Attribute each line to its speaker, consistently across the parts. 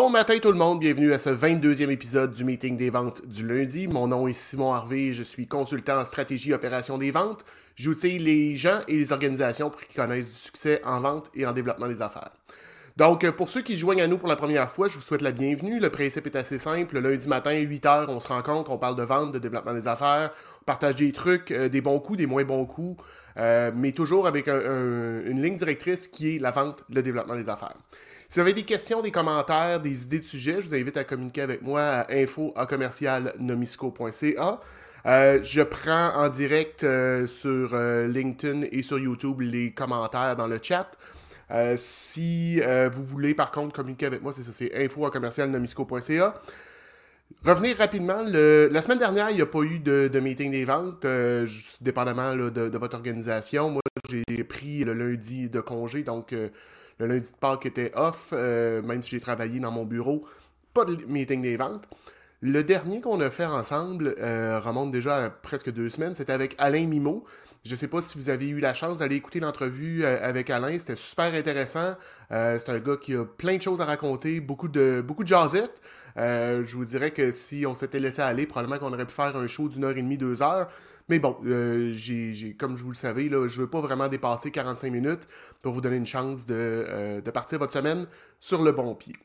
Speaker 1: Bon matin tout le monde, bienvenue à ce 22e épisode du meeting des ventes du lundi. Mon nom est Simon Harvey, je suis consultant en stratégie et opération des ventes. J'outille les gens et les organisations pour qu'ils connaissent du succès en vente et en développement des affaires. Donc, pour ceux qui se joignent à nous pour la première fois, je vous souhaite la bienvenue. Le principe est assez simple. Le lundi matin, 8h, on se rencontre, on parle de vente, de développement des affaires, on partage des trucs, euh, des bons coups, des moins bons coups, euh, mais toujours avec une ligne directrice qui est la vente, le développement des affaires. Si vous avez des questions, des commentaires, des idées de sujets, je vous invite à communiquer avec moi à info euh, je prends en direct euh, sur euh, LinkedIn et sur YouTube les commentaires dans le chat. si vous voulez par contre communiquer avec moi, c'est ça, c'est info Revenir rapidement, la semaine dernière, il n'y a pas eu de, meeting des ventes, dépendamment de, de, votre organisation. Moi, j'ai pris le lundi de congé, donc le lundi de Pâques était off, euh, même si j'ai travaillé dans mon bureau. Pas de meeting des ventes. Le dernier qu'on a fait ensemble euh, remonte déjà à presque deux semaines. C'était avec Alain Mimo. Je ne sais pas si vous avez eu la chance d'aller écouter l'entrevue euh, avec Alain. C'était super intéressant. c'est un gars qui a plein de choses à raconter, beaucoup de, beaucoup de jasettes. je vous dirais que si on s'était laissé aller, probablement qu'on aurait pu faire un show d'une heure et demie, deux heures. Mais bon, euh, comme je vous le savez, là, je ne veux pas vraiment dépasser 45 minutes pour vous donner une chance euh, de, partir votre semaine sur le bon pied.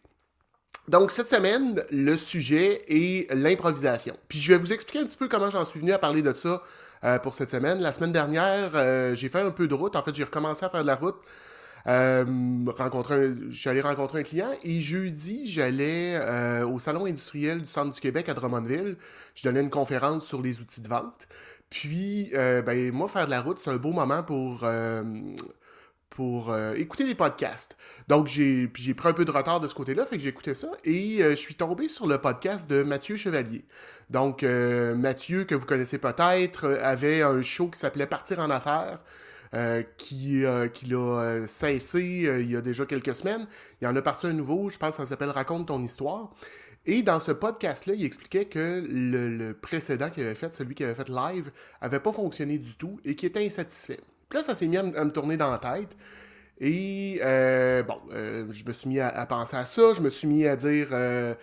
Speaker 1: Donc, cette semaine, le sujet est l'improvisation. Puis, je vais vous expliquer un petit peu comment j'en suis venu à parler de ça euh, pour cette semaine. La semaine dernière, j'ai fait un peu de route. En fait, j'ai recommencé à faire de la route. rencontrer je suis allé rencontrer un client et jeudi, j'allais au Salon industriel du Centre du Québec à Drummondville. Je donnais une conférence sur les outils de vente. Puis, euh, ben, moi, faire de la route, c'est un beau moment pour, euh, pour euh, écouter des podcasts. Donc, j'ai pris un peu de retard de ce côté-là, fait que écouté ça, et je suis tombé sur le podcast de Mathieu Chevalier. Donc, Mathieu, que vous connaissez peut-être, avait un show qui s'appelait Partir en affaires. qui, qui l'a cessé il y a déjà quelques semaines. Il en a parti un nouveau, je pense que ça s'appelle Raconte ton histoire. Et dans ce podcast-là, il expliquait que le, précédent qu'il avait fait, celui qui avait fait live, avait pas fonctionné du tout et qu'il était insatisfait. Là, ça s'est mis à, me tourner dans la tête. Et euh, bon, euh, je me suis mis à, penser à ça, je me suis mis à dire euh,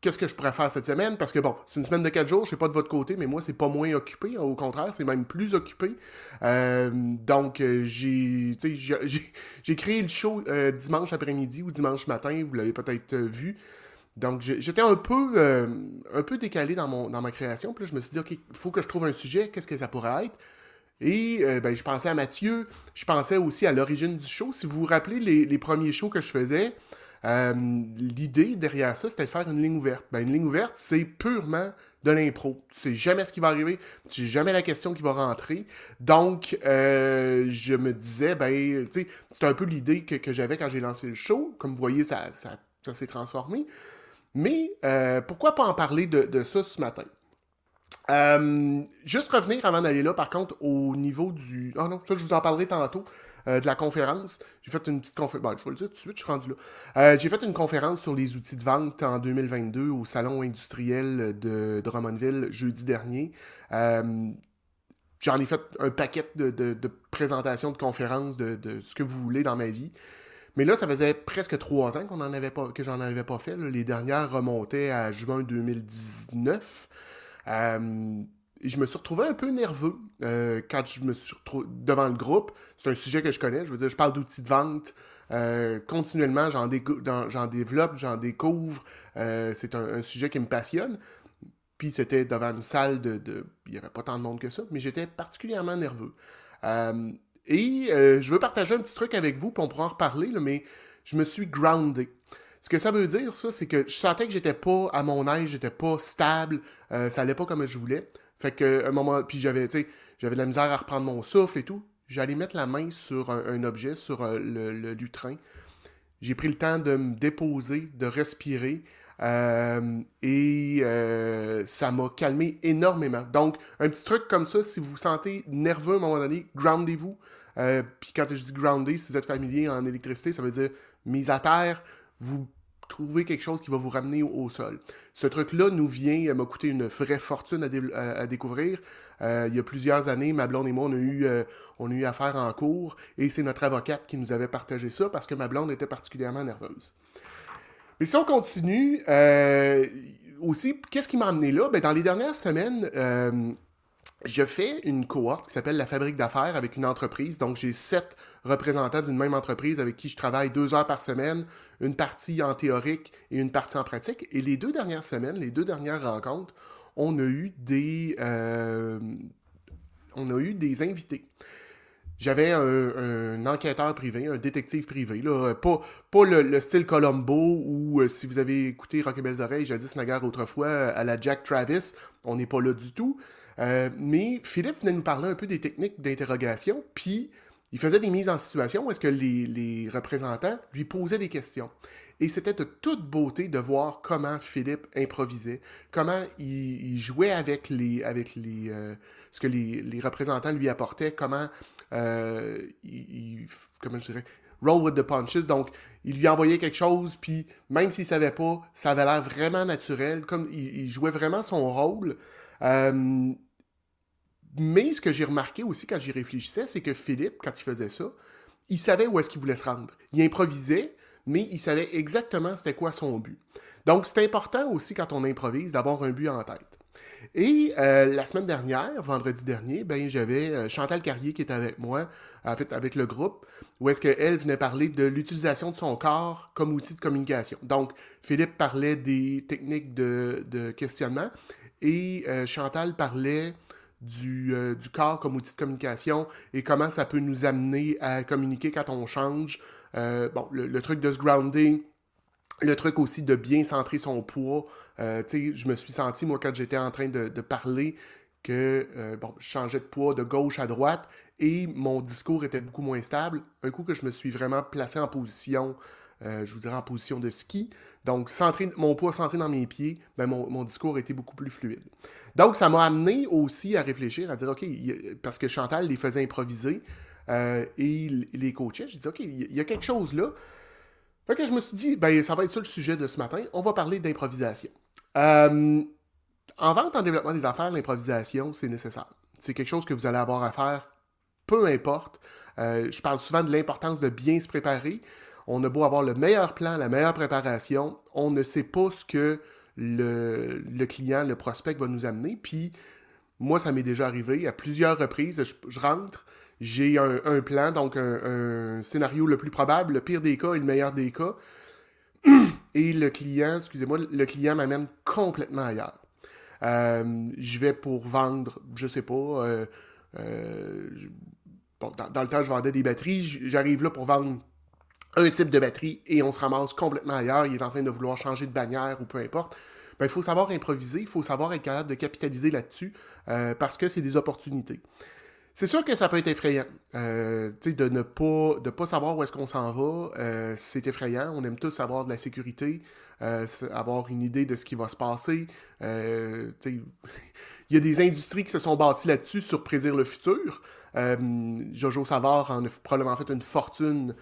Speaker 1: qu'est-ce que je pourrais faire cette semaine? Parce que bon, c'est une semaine de quatre jours, je sais pas de votre côté, mais moi, c'est pas moins occupé. Au contraire, c'est même plus occupé. Donc, j'ai, j'ai créé le show dimanche après-midi ou dimanche matin, vous l'avez peut-être vu. Donc, j'étais un peu, un peu décalé dans, mon, dans ma création. Puis là, je me suis dit, OK, il faut que je trouve un sujet, qu'est-ce que ça pourrait être? Et ben, je pensais à Mathieu, je pensais aussi à l'origine du show. Si vous vous rappelez les, premiers shows que je faisais, euh, l'idée derrière ça, c'était de faire une ligne ouverte. Ben, une ligne ouverte, c'est purement de l'impro. Tu sais jamais ce qui va arriver, tu sais jamais la question qui va rentrer. Donc, euh, je me disais, ben, tu c'est un peu l'idée que, j'avais quand j'ai lancé le show. Comme vous voyez, ça, ça, s'est transformé. Mais euh, pourquoi pas en parler de ça ce matin? Juste revenir avant d'aller là, par contre, au niveau du. Ah non, ça, je vous en parlerai tantôt. Euh, de la conférence. J'ai fait une petite conférence. Bon, je vais le dire tout de suite, je suis rendu là. Euh, j'ai fait une conférence sur les outils de vente en 2022 au Salon industriel de Drummondville jeudi dernier. Euh, j'en ai fait un paquet de, présentations, de conférences, de, ce que vous voulez dans ma vie. Mais là, ça faisait presque trois ans que j'en avais pas fait. Les dernières remontaient à juin 2019 je me suis retrouvé un peu nerveux euh, quand je me suis retrouvé devant le groupe. C'est un sujet que je connais. Je veux dire, je parle d'outils de vente. Euh, continuellement, j'en, développe, j'en découvre. Euh, c'est un, sujet qui me passionne. Puis c'était devant une salle de. Il n'y avait pas tant de monde que ça, mais j'étais particulièrement nerveux. et je veux partager un petit truc avec vous, puis on pourra en reparler, mais je me suis groundé. Ce que ça veut dire, ça, c'est que je sentais que j'étais pas à mon âge, j'étais pas stable, ça allait pas comme je voulais. Fait que un moment, puis j'avais, j'avais de la misère à reprendre mon souffle et tout. J'allais mettre la main sur un, objet, sur euh, le, lutrin. J'ai pris le temps de me déposer, de respirer. Euh, et euh, ça m'a calmé énormément. Donc, un petit truc comme ça, si vous vous sentez nerveux à un moment donné, groundez-vous. puis quand je dis groundé, si vous êtes familier en électricité, ça veut dire mise à terre. Vous trouver quelque chose qui va vous ramener au, sol. Ce truc-là nous vient, m'a coûté une vraie fortune à, découvrir. Euh, il y a plusieurs années, ma blonde et moi, on a eu, euh, on a eu affaire en cours et c'est notre avocate qui nous avait partagé ça parce que ma blonde était particulièrement nerveuse. Mais si on continue, euh, aussi, qu'est-ce qui m'a amené là? Ben, dans les dernières semaines, je fais une cohorte qui s'appelle la fabrique d'affaires avec une entreprise. Donc, j'ai sept représentants d'une même entreprise avec qui je travaille deux heures par semaine, une partie en théorique et une partie en pratique. Et les deux dernières semaines, les deux dernières rencontres, on a eu des, euh, on a eu des invités. J'avais un, enquêteur privé, un détective privé, là, pas, pas le, style Colombo ou euh, si vous avez écouté Rock et Belles Oreilles, jadis naguère autrefois, à la Jack Travis, on n'est pas là du tout. Euh, mais Philippe venait nous parler un peu des techniques d'interrogation, puis il faisait des mises en situation où est-ce que les, représentants lui posaient des questions. Et c'était de toute beauté de voir comment Philippe improvisait, comment il, jouait avec les, avec les, euh, ce que les, représentants lui apportaient, comment euh, il, comment je dirais, roll with the punches. Donc, il lui envoyait quelque chose, puis même s'il savait pas, ça avait l'air vraiment naturel, comme il, jouait vraiment son rôle. Mais ce que j'ai remarqué aussi quand j'y réfléchissais, c'est que Philippe, quand il faisait ça, il savait où est-ce qu'il voulait se rendre. Il improvisait, mais il savait exactement c'était quoi son but. Donc, c'est important aussi quand on improvise d'avoir un but en tête. Et euh, la semaine dernière, vendredi dernier, ben, j'avais euh, Chantal Carrier qui était avec moi, en fait, avec le groupe, où est-ce qu'elle venait parler de l'utilisation de son corps comme outil de communication. Donc, Philippe parlait des techniques de, questionnement et euh, Chantal parlait euh, du, corps comme outil de communication et comment ça peut nous amener à communiquer quand on change. Euh, bon, le, truc de ce grounding, le truc aussi de bien centrer son poids. Euh, je me suis senti, moi, quand j'étais en train de, parler, que bon, je changeais de poids de gauche à droite et mon discours était beaucoup moins stable. Un coup que je me suis vraiment placé en position, je vous dirais en position de ski, donc centré, mon poids centré dans mes pieds, ben mon, mon discours était beaucoup plus fluide. Donc, ça m'a amené aussi à réfléchir, à dire, OK, parce que Chantal les faisait improviser euh, et les coachait, j'ai dit, OK, il y a quelque chose là. Fait que je me suis dit, ben, ça va être ça le sujet de ce matin. On va parler d'improvisation. Euh, en vente, en développement des affaires, l'improvisation, c'est nécessaire. C'est quelque chose que vous allez avoir à faire, peu importe. Euh, je parle souvent de l'importance de bien se préparer. On a beau avoir le meilleur plan, la meilleure préparation, on ne sait pas ce que le, client, le prospect va nous amener. Puis moi, ça m'est déjà arrivé à plusieurs reprises. Je, rentre, j'ai un, plan, donc un, scénario le plus probable, le pire des cas et le meilleur des cas. Et le client, excusez-moi, le client m'amène complètement ailleurs. Euh, je vais pour vendre, je sais pas, euh, euh, dans, le temps, je vendais des batteries, j'arrive là pour vendre un type de batterie et on se ramasse complètement ailleurs, il est en train de vouloir changer de bannière ou peu importe, ben, il faut savoir improviser, il faut savoir être capable de capitaliser là-dessus euh, parce que c'est des opportunités. C'est sûr que ça peut être effrayant. Euh, de ne pas, de pas savoir où est-ce qu'on s'en va, euh, c'est effrayant. On aime tous avoir de la sécurité, avoir une idée de ce qui va se passer. Il y a des industries qui se sont bâties là-dessus sur prédire le futur. Jojo Savard en a probablement fait une fortune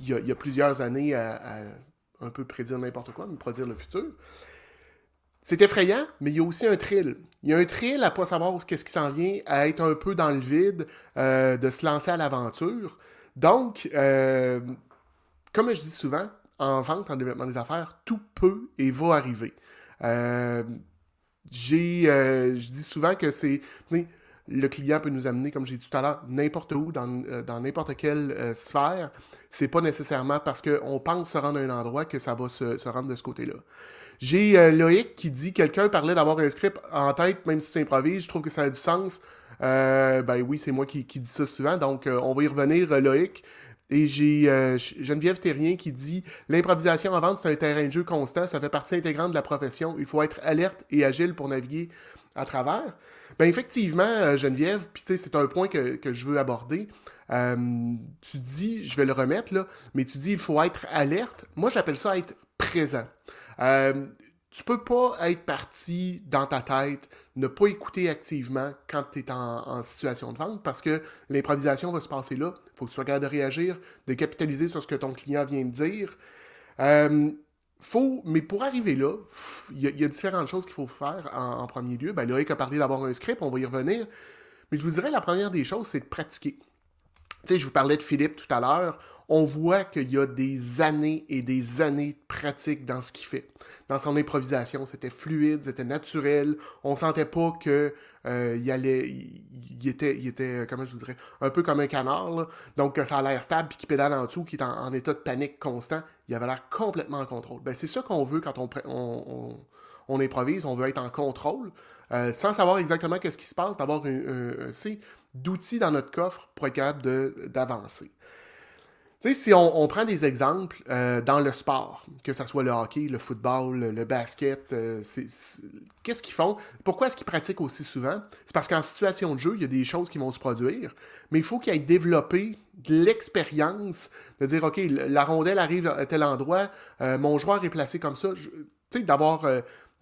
Speaker 1: il y, a, plusieurs années à, un peu prédire n'importe quoi, mais prédire le futur. C'est effrayant, mais il y a aussi un thrill. Il y a un thrill à pas savoir qu'est-ce qui s'en vient, à être un peu dans le vide, euh, de se lancer à l'aventure. Donc, euh, comme je dis souvent, en vente, en développement des affaires, tout peut et va arriver. Euh, j'ai, je dis souvent que c'est le client peut nous amener, comme j'ai dit tout à l'heure, n'importe où, dans, dans n'importe quelle sphère c'est pas nécessairement parce qu'on pense se rendre à un endroit que ça va se, rendre de ce côté-là. J'ai euh, Loïc qui dit quelqu'un parlait d'avoir un script en tête, même si tu improvises. Je trouve que ça a du sens. Euh, ben oui, c'est moi qui, qui, dis ça souvent, donc euh, on va y revenir, Loïc. Et j'ai Geneviève Terrien qui dit L'improvisation en vente, c'est un terrain de jeu constant, ça fait partie intégrante de la profession. Il faut être alerte et agile pour naviguer à travers. Ben effectivement, Geneviève, puis c'est un point que, que, je veux aborder. Euh, tu dis, je vais le remettre là, mais tu dis il faut être alerte. Moi, j'appelle ça être présent. Tu peux pas être parti dans ta tête, ne pas écouter activement quand tu es en, situation de vente parce que l'improvisation va se passer là. Il faut que tu sois capable de réagir, de capitaliser sur ce que ton client vient de dire. Euh, faut, mais pour arriver là, il y, a différentes choses qu'il faut faire en, premier lieu. Ben, Loïc a parlé d'avoir un script, on va y revenir. Mais je vous dirais, la première des choses, c'est de pratiquer. Tu sais, je vous parlais de Philippe tout à l'heure on voit qu'il y a des années et des années de pratique dans ce qu'il fait. Dans son improvisation, c'était fluide, c'était naturel. On sentait pas que euh, il allait, il, était, il était, comment je vous dirais, un peu comme un canard. Donc ça a l'air stable puis qu'il pédale en dessous, qui est en, état de panique constant. Il avait l'air complètement en contrôle. Ben, c'est ça qu'on veut quand on, on, improvise. On veut être en contrôle, euh, sans savoir exactement qu'est-ce qui se passe, d'avoir un, un, un d'outils dans notre coffre pour être capable d'avancer. Si on, prend des exemples euh, dans le sport, que ce soit le hockey, le football, le, basket, euh, qu'est-ce qu'ils font? Pourquoi est-ce qu'ils pratiquent aussi souvent? C'est parce qu'en situation de jeu, il y a des choses qui vont se produire, mais il faut qu'ils aient développé de l'expérience de dire, OK, la rondelle arrive à tel endroit, euh, mon joueur est placé comme ça. Tu sais, d'avoir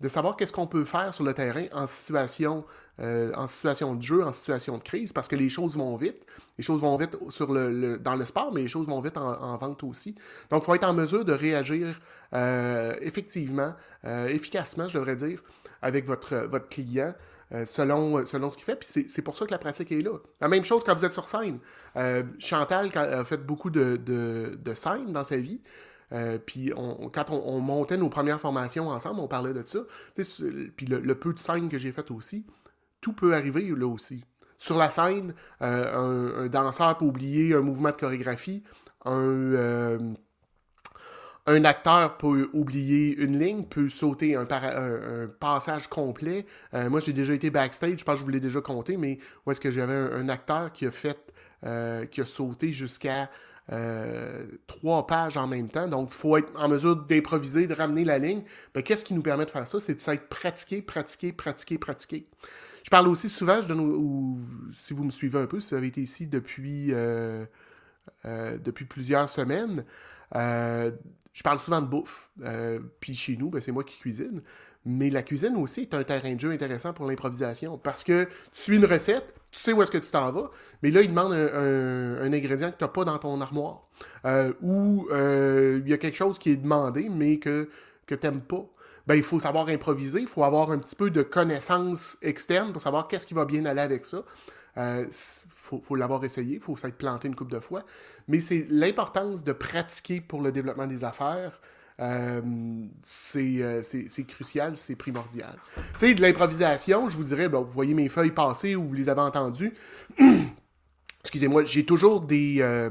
Speaker 1: de savoir qu'est-ce qu'on peut faire sur le terrain en situation, euh, en situation de jeu, en situation de crise, parce que les choses vont vite. Les choses vont vite sur le, dans le sport, mais les choses vont vite en, vente aussi. Donc, il faut être en mesure de réagir euh, effectivement, euh, efficacement, je devrais dire, avec votre, votre client. selon, selon ce qu'il fait. Puis c'est pour ça que la pratique est là. La même chose quand vous êtes sur scène. Chantal a fait beaucoup de, de, de scènes dans sa vie. Puis quand on, montait nos premières formations ensemble, on parlait de ça. Puis le, peu de scènes que j'ai faites aussi, tout peut arriver là aussi. Sur la scène, euh, un, danseur peut oublier un mouvement de chorégraphie, un, euh, un acteur peut oublier une ligne, peut sauter un, passage complet. moi, j'ai déjà été backstage, je pense que je vous l'ai déjà compté, mais où est-ce que j'avais un, acteur qui a fait, qui a sauté jusqu'à euh, trois pages en même temps. Donc, il faut être en mesure d'improviser, de ramener la ligne. Ben, Qu'est-ce qui nous permet de faire ça? C'est de s'être pratiqué, pratiqué, pratiqué, pratiqué. Je parle aussi souvent, donne, si vous me suivez un peu, si vous avez été ici depuis, euh, euh, depuis plusieurs semaines, je parle souvent de bouffe. puis chez nous, ben, c'est moi qui cuisine. Mais la cuisine aussi est un terrain de jeu intéressant pour l'improvisation parce que tu suis une recette, tu sais où est-ce que tu t'en vas, mais là, il demande un, ingrédient que tu n'as pas dans ton armoire. Euh, ou euh, il y a quelque chose qui est demandé, mais que, que tu n'aimes pas. Ben, il faut savoir improviser, il faut avoir un petit peu de connaissances externes pour savoir qu'est-ce qui va bien aller avec ça. Il euh, faut, l'avoir essayé, il faut s'être planté une couple de fois. Mais c'est l'importance de pratiquer pour le développement des affaires. Euh, euh, c'est crucial, c'est primordial. Tu sais, de l'improvisation, je vous dirais, vous voyez mes feuilles passer ou vous les avez entendues. Excusez-moi, j'ai toujours des. Euh,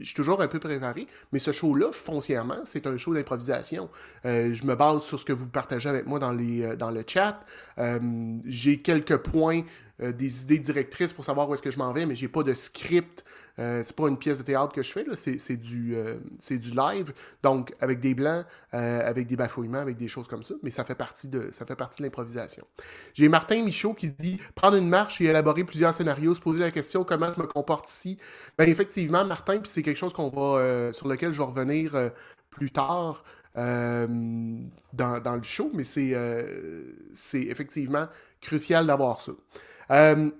Speaker 1: j'ai toujours un peu préparé, mais ce show-là, foncièrement, c'est un show d'improvisation. je me base sur ce que vous partagez avec moi dans, les, dans le chat. j'ai quelques points euh, des idées directrices pour savoir où est-ce que je m'en vais, mais j'ai pas de script. Euh, c'est pas une pièce de théâtre que je fais, c'est, du, euh, c'est du live, donc avec des blancs, avec des bafouillements, avec des choses comme ça, mais ça fait partie de, ça fait partie de l'improvisation. J'ai Martin Michaud qui dit prendre une marche et élaborer plusieurs scénarios, se poser la question comment je me comporte ici? Ben effectivement, Martin, puis c'est quelque chose qu'on va, sur lequel je vais revenir plus tard. dans, dans, le show, mais c'est, c'est effectivement crucial d'avoir ça. Euh,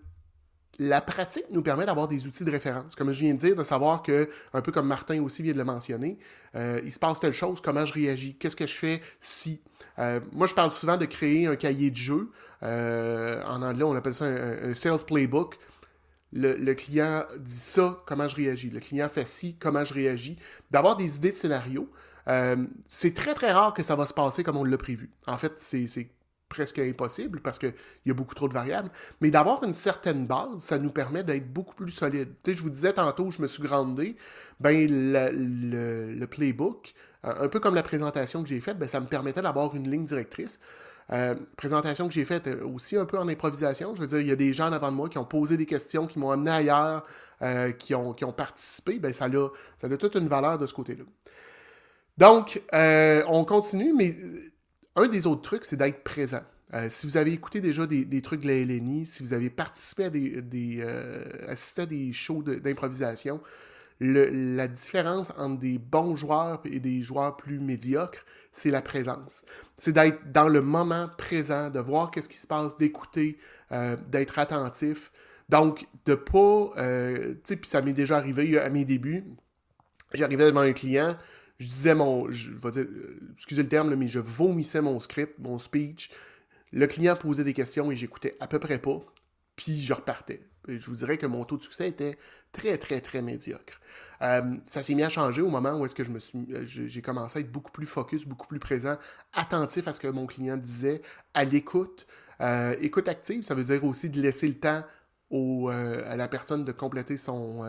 Speaker 1: la pratique nous permet d'avoir des outils de référence. Comme je viens de dire, de savoir que, un peu comme Martin aussi vient de le mentionner, euh, il se passe telle chose, comment je réagis, qu'est-ce que je fais si. Euh, moi, je parle souvent de créer un cahier de jeu. en anglais, on appelle ça un, sales playbook. Le, le, client dit ça, comment je réagis. Le client fait ci, comment je réagis. D'avoir des idées de scénario. c'est très très rare que ça va se passer comme on l'a prévu. En fait, c'est presque impossible parce qu'il y a beaucoup trop de variables. Mais d'avoir une certaine base, ça nous permet d'être beaucoup plus solide. Tu sais, je vous disais tantôt, je me suis grandé. Ben, le, playbook, euh, un peu comme la présentation que j'ai faite, ben, ça me permettait d'avoir une ligne directrice. Euh, présentation que j'ai faite euh, aussi un peu en improvisation. Je veux dire, il y a des gens avant de moi qui ont posé des questions, qui m'ont amené ailleurs, qui, ont, qui ont participé. Ben, ça, a, ça a toute une valeur de ce côté-là. Donc, on continue, mais un des autres trucs, c'est d'être présent. Euh, si vous avez écouté déjà des, trucs de la LNI, si vous avez participé à des, euh, assisté à des shows d'improvisation, la différence entre des bons joueurs et des joueurs plus médiocres, c'est la présence. C'est d'être dans le moment présent, de voir qu'est-ce qui se passe, d'écouter, euh, d'être attentif. Donc, de pas... tu sais, ça m'est déjà arrivé à mes débuts. J'arrivais devant un client, je disais mon, je vais dire, excusez le terme, mais je vomissais mon script, mon speech. Le client posait des questions et j'écoutais à peu près pas, puis je repartais. je vous dirais que mon taux de succès était très, très, très médiocre. Euh, ça s'est mis à changer au moment où est-ce que je me suis, euh, j'ai commencé à être beaucoup plus focus, beaucoup plus présent, attentif à ce que mon client disait, à l'écoute. Euh, écoute active, ça veut dire aussi de laisser le temps à la personne de compléter son,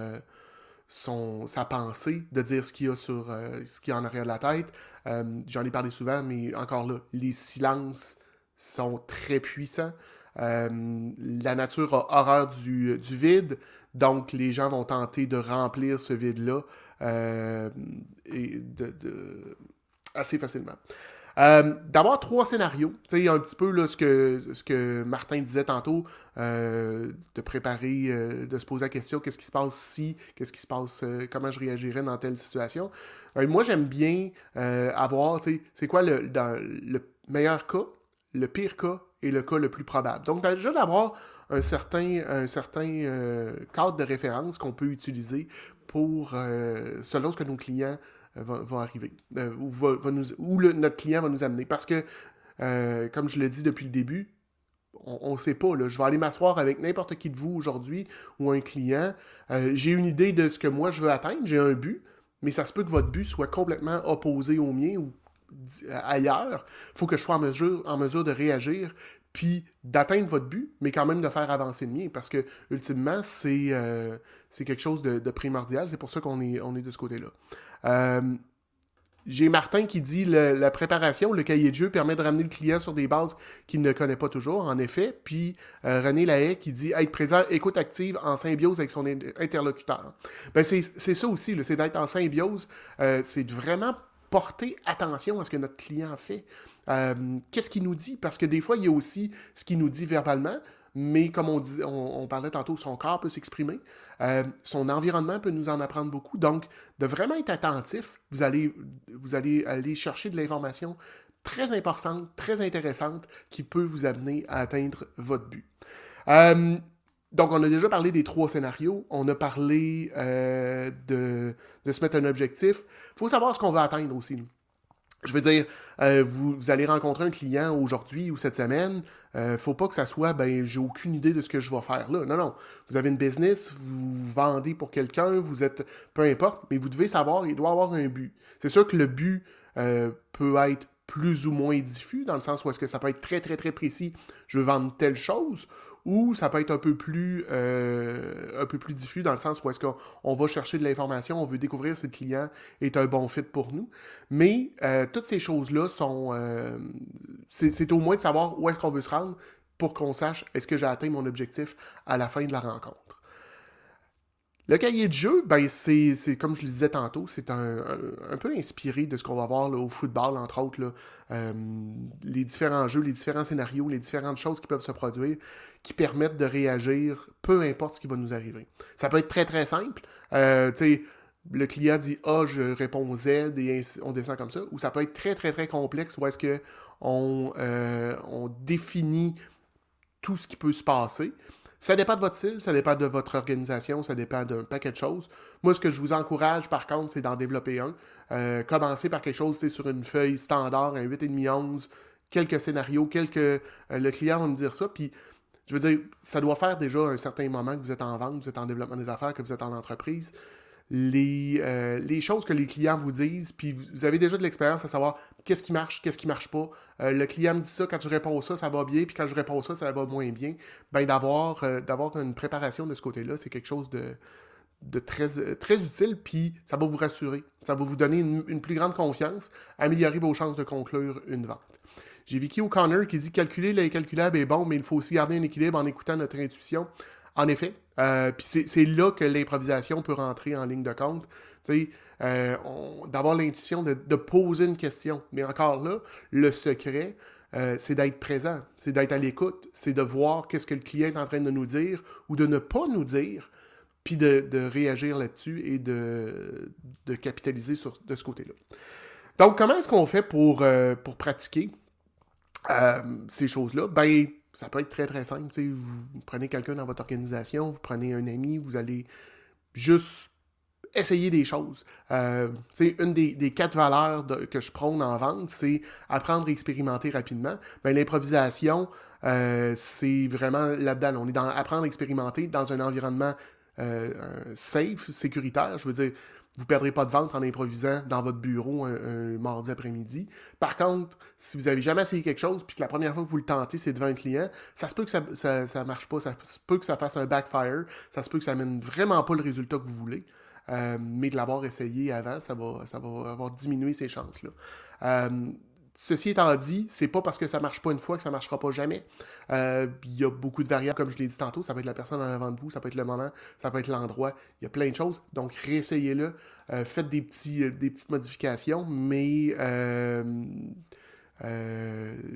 Speaker 1: sa pensée, de dire ce qu'il y a sur ce qu'il y a en arrière de la tête. J'en ai parlé souvent, mais encore là, les silences sont très puissants. la nature a horreur du, du, vide. Donc, les gens vont tenter de remplir ce vide-là euh, assez facilement. Euh, d'avoir trois scénarios, tu un petit peu là, ce, que, ce que Martin disait tantôt, euh, de préparer, de se poser la question qu'est-ce qui se passe si, qu'est-ce qui se passe, comment je réagirais dans telle situation. moi, j'aime bien avoir, tu c'est quoi le, le meilleur cas, le pire cas et le cas le plus probable. Donc, déjà d'avoir un certain, un certain euh, cadre de référence qu'on peut utiliser pour, euh, selon ce que nos clients euh, vont, arriver, ou, va, nous, ou notre client va nous amener. Parce que, comme je l'ai dit depuis le début, on ne sait pas. Je vais aller m'asseoir avec n'importe qui de vous aujourd'hui ou un client. j'ai une idée de ce que moi je veux atteindre, j'ai un but, mais ça se peut que votre but soit complètement opposé au mien ou ailleurs. Il faut que je sois en en mesure de réagir puis d'atteindre votre but, mais quand même de faire avancer le mien, parce que, ultimement, c'est euh, quelque chose de, primordial, c'est pour ça qu'on est, on est de ce côté-là. Euh, j'ai Martin qui dit la préparation, le cahier de jeu permet de ramener le client sur des bases qu'il ne connaît pas toujours, en effet. Puis euh, René Lahaye qui dit être présent, écoute active en symbiose avec son interlocuteur. Ben c'est ça aussi, c'est d'être en symbiose, c'est vraiment porter attention à ce que notre client fait. Euh, qu'est-ce qu'il nous dit? Parce que des fois, il y a aussi ce qu'il nous dit verbalement, mais comme on, parlait tantôt, son corps peut s'exprimer, euh, son environnement peut nous en apprendre beaucoup. Donc, de vraiment être attentif, vous allez, vous allez aller chercher de l'information très importante, très intéressante, qui peut vous amener à atteindre votre but. Euh, donc, on a déjà parlé des trois scénarios. On a parlé de, de, se mettre un objectif. Il faut savoir ce qu'on veut atteindre aussi. Je veux dire, euh, vous, allez rencontrer un client aujourd'hui ou cette semaine, euh, faut pas que ça soit, ben, j'ai aucune idée de ce que je vais faire là. Non, non. Vous avez une business, vous vendez pour quelqu'un, vous êtes, peu importe, mais vous devez savoir, il doit avoir un but. C'est sûr que le but euh, peut être plus ou moins diffus, dans le sens où est-ce que ça peut être très, très, très précis, je veux vendre telle chose, ou ça peut être un peu plus, euh, un peu plus diffus dans le sens où est-ce qu'on va chercher de l'information, on veut découvrir si le client est un bon fit pour nous. Mais euh, toutes ces choses-là sont... Euh, c'est au moins de savoir où est-ce qu'on veut se rendre pour qu'on sache est-ce que j'ai atteint mon objectif à la fin de la rencontre. Le cahier de jeu, ben c'est, comme je le disais tantôt, c'est un, peu inspiré de ce qu'on va voir au football, entre autres. Euh, les différents jeux, les différents scénarios, les différentes choses qui peuvent se produire, qui permettent de réagir, peu importe ce qui va nous arriver. Ça peut être très très simple. Euh, le client dit A, je réponds Z et on descend comme ça. Ou ça peut être très très très complexe où est-ce que on, euh, on définit tout ce qui peut se passer. Ça dépend de votre style, ça dépend de votre organisation, ça dépend d'un paquet de choses. Moi, ce que je vous encourage, par contre, c'est d'en développer un. Euh, commencer par quelque chose sur une feuille standard, un 8,5, 11, quelques scénarios, quelques... Euh, le client va me dire ça, puis je veux dire, ça doit faire déjà un certain moment que vous êtes en vente, vous êtes en développement des affaires, que vous êtes en entreprise les, euh, les choses que les clients vous disent, puis vous avez déjà de l'expérience à savoir qu'est-ce qui marche, qu'est-ce qui marche pas. Euh, le client me dit ça, quand je réponds ça, ça va bien, puis quand je réponds ça, ça va moins bien. Ben, d'avoir, euh, une préparation de ce côté-là, c'est quelque chose de, très, très utile, puis ça va vous rassurer. Ça va vous donner une, plus grande confiance, améliorer vos chances de conclure une vente. J'ai Vicky O'Connor qui dit calculer l'incalculable est bon, mais il faut aussi garder un équilibre en écoutant notre intuition. En effet, euh, puis c'est là que l'improvisation peut rentrer en ligne de compte. Euh, D'avoir l'intuition de, poser une question. Mais encore là, le secret, euh, c'est d'être présent, c'est d'être à l'écoute, c'est de voir qu'est-ce que le client est en train de nous dire ou de ne pas nous dire, puis de, réagir là-dessus et de, capitaliser sur, de ce côté-là. Donc, comment est-ce qu'on fait pour, pour pratiquer ces choses-là? Ben, ça peut être très très simple. Vous prenez quelqu'un dans votre organisation, vous prenez un ami, vous allez juste essayer des choses. Euh, une des, quatre valeurs que je prône en vente, c'est apprendre et expérimenter rapidement. Ben, L'improvisation, euh, c'est vraiment là-dedans. On est dans apprendre expérimenter dans un environnement euh, safe, sécuritaire. Je veux dire, vous ne perdrez pas de vente en improvisant dans votre bureau un, mardi après-midi. Par contre, si vous n'avez jamais essayé quelque chose, puis que la première fois que vous le tentez, c'est devant un client, ça se peut que ça ne marche pas, ça se peut que ça fasse un backfire, ça se peut que ça mène vraiment pas le résultat que vous voulez. Euh, mais de l'avoir essayé avant, ça va, ça va avoir diminué ses chances-là. Euh, ceci étant dit, c'est pas parce que ça marche pas une fois que ça marchera pas jamais. Euh, il y a beaucoup de variables, comme je l'ai dit tantôt. Ça peut être la personne en avant de vous, ça peut être le moment, ça peut être l'endroit. Il y a plein de choses. Donc, réessayez-le. faites des, petits, des petites modifications, mais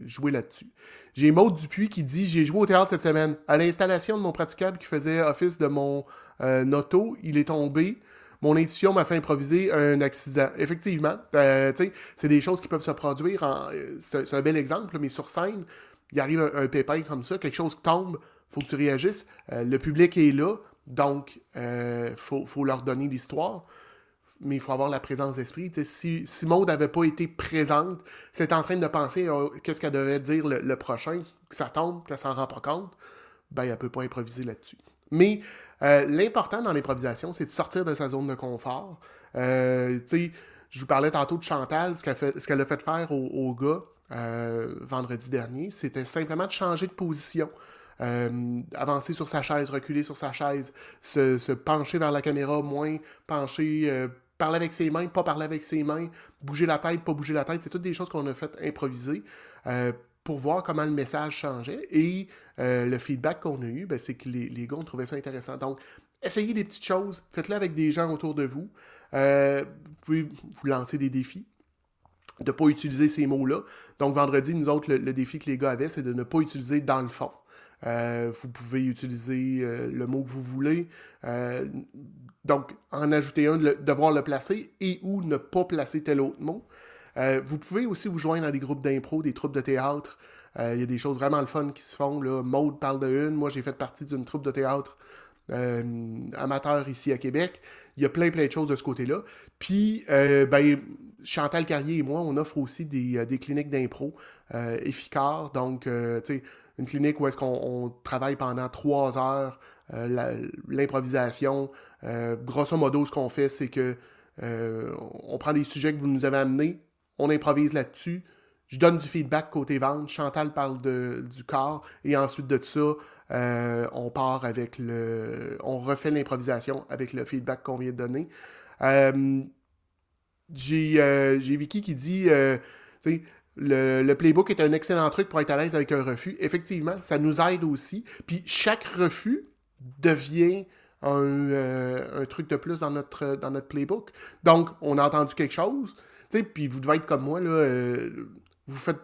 Speaker 1: jouez là-dessus. J'ai Maud Dupuis qui dit J'ai joué au théâtre cette semaine. À l'installation de mon praticable qui faisait office de mon auto, il est tombé mon intuition m'a fait improviser un accident. Effectivement, euh, c'est des choses qui peuvent se produire. Euh, c'est un bel exemple, mais sur scène, il arrive un, pépin comme ça, quelque chose tombe, faut que tu réagisses. Euh, le public est là, donc il faut, leur donner l'histoire. Mais il faut avoir la présence d'esprit. Si, si n'avait pas été présente, c'est en train de penser qu'est-ce qu'elle devait dire le, prochain, que ça tombe, qu'elle s'en rend pas compte, ben elle ne peut pas improviser là-dessus. Mais euh, l'important dans l'improvisation, c'est de sortir de sa zone de confort. Euh, je vous parlais tantôt de Chantal, ce qu'elle a fait faire au, gars euh, vendredi dernier, c'était simplement de changer de position. avancer sur sa chaise, reculer sur sa chaise, se, pencher vers la caméra, moins pencher, parler avec ses mains, pas parler avec ses mains, bouger la tête, pas bouger la tête, c'est toutes des choses qu'on a fait improviser pour voir comment le message changeait. Et euh, le feedback qu'on a eu, ben, c'est que les, les, gars ont trouvé ça intéressant. Donc, essayez des petites choses, faites-le avec des gens autour de vous. Euh, vous pouvez vous lancer des défis de ne pas utiliser ces mots-là. Donc, vendredi, nous autres, le, défi que les gars avaient, c'est de ne pas utiliser dans le fond. Euh, vous pouvez utiliser le mot que vous voulez. donc, en ajouter un, de, devoir le placer et ou ne pas placer tel autre mot. Euh, vous pouvez aussi vous joindre dans des groupes d'impro, des troupes de théâtre. Euh, il y a des choses vraiment le fun qui se font. Là. Maude parle de une. Moi, j'ai fait partie d'une troupe de théâtre euh, amateur ici à Québec. Il y a plein, plein de choses de ce côté-là. Puis, ben, Chantal Carrier et moi, on offre aussi des, cliniques d'impro efficaces. Donc, tu sais, une clinique où est-ce qu'on travaille pendant trois heures l'improvisation. grosso modo, ce qu'on fait, c'est que on prend des sujets que vous nous avez amenés, on improvise là-dessus. Je donne du feedback côté vente. Chantal parle du corps. Et ensuite de ça, euh, on part avec le. On refait l'improvisation avec le feedback qu'on vient de donner. Euh, euh, j'ai Vicky qui dit le, playbook est un excellent truc pour être à l'aise avec un refus. Effectivement, ça nous aide aussi. Puis chaque refus devient un, un, truc de plus dans notre, dans notre playbook. Donc, on a entendu quelque chose puis vous devez être comme moi, là, euh, vous faites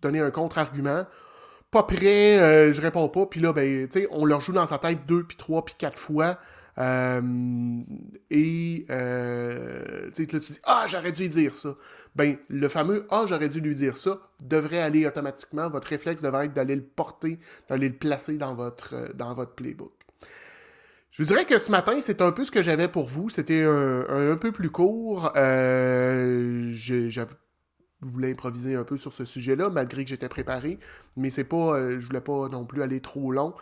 Speaker 1: donner un contre-argument. Pas prêt, euh, je réponds pas. Puis là, ben, on leur joue dans sa tête deux, puis trois, puis quatre fois. Euh, et là, tu dis Ah, j'aurais dû lui dire ça. Ben, le fameux Ah, j'aurais dû lui dire ça devrait aller automatiquement. Votre réflexe devrait être d'aller le porter, d'aller le placer dans votre, dans votre playbook. Je vous dirais que ce matin, c'est un peu ce que j'avais pour vous. C'était un, peu plus court. Euh, je voulais improviser un peu sur ce sujet-là, malgré que j'étais préparé. Mais c'est pas. Euh, je voulais pas non plus aller trop long.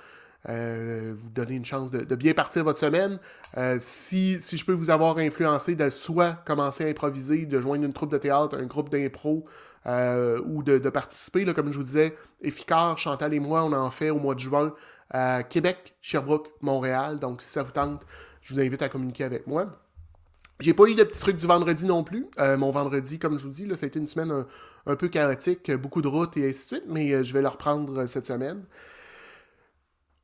Speaker 1: Euh, vous donner une chance de, bien partir votre semaine. Euh, si, si, je peux vous avoir influencé de soit commencer à improviser, de joindre une troupe de théâtre, un groupe d'impro, ou de, participer, là, comme je vous disais, Efficard, Chantal et moi, on en fait au mois de juin à Québec, Sherbrooke, Montréal. Donc, si ça vous tente, je vous invite à communiquer avec moi. J'ai pas eu de petits trucs du vendredi non plus. Euh, mon vendredi, comme je vous dis, là, ça a été une semaine un, peu chaotique, beaucoup de routes et ainsi de suite, mais euh, je vais le reprendre euh, cette semaine.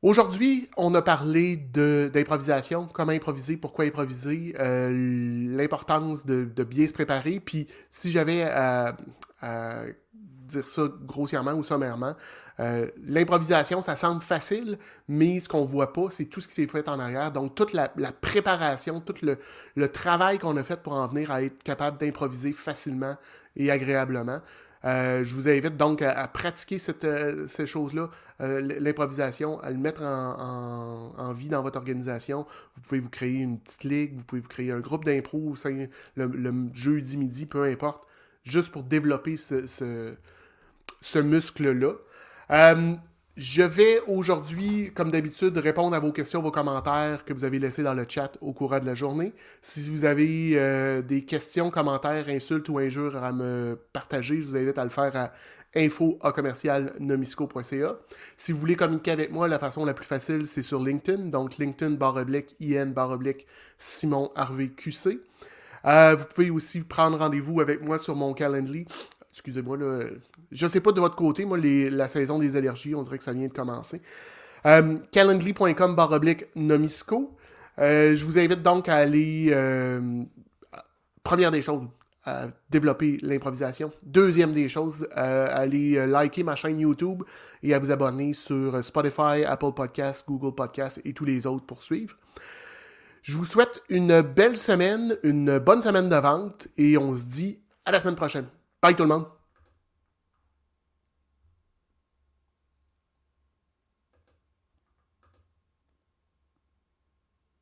Speaker 1: Aujourd'hui, on a parlé d'improvisation, comment improviser, pourquoi improviser, l'importance de, bien se préparer. Puis si j'avais à, dire ça grossièrement ou sommairement. Euh, l'improvisation, ça semble facile, mais ce qu'on voit pas, c'est tout ce qui s'est fait en arrière. Donc, toute la, préparation, tout le, travail qu'on a fait pour en venir à être capable d'improviser facilement et agréablement. Euh, je vous invite donc à, pratiquer euh, ces choses-là, l'improvisation, à le mettre en, vie dans votre organisation. Vous pouvez vous créer une petite ligue, vous pouvez vous créer un groupe d'impro, le, jeudi midi, peu importe, juste pour développer ce muscle-là. Je vais aujourd'hui, comme d'habitude, répondre à vos questions, vos commentaires que vous avez laissés dans le chat au cours de la journée. Si vous avez euh, des questions, commentaires, insultes ou injures à me partager, je vous invite à le faire à info.commercial.nomisco.ca. Si vous voulez communiquer avec moi, la façon la plus facile, c'est sur LinkedIn. Donc, LinkedIn barre oblique, IN barre oblique, Simon Harvey QC. Euh, vous pouvez aussi prendre rendez-vous avec moi sur mon Calendly excusez-moi, là, je sais pas de votre côté, moi, la saison des allergies, on dirait que ça vient de commencer. Euh, calendly.com baroblique nomisco. Euh, je vous invite donc à aller, euh, première des choses, à développer l'improvisation. Deuxième des choses, à aller liker ma chaîne YouTube et à vous abonner sur Spotify, Apple Podcasts, Google Podcasts et tous les autres pour suivre. Je vous souhaite une belle semaine, une bonne semaine de vente et on se dit à la semaine prochaine. Bye tout le monde.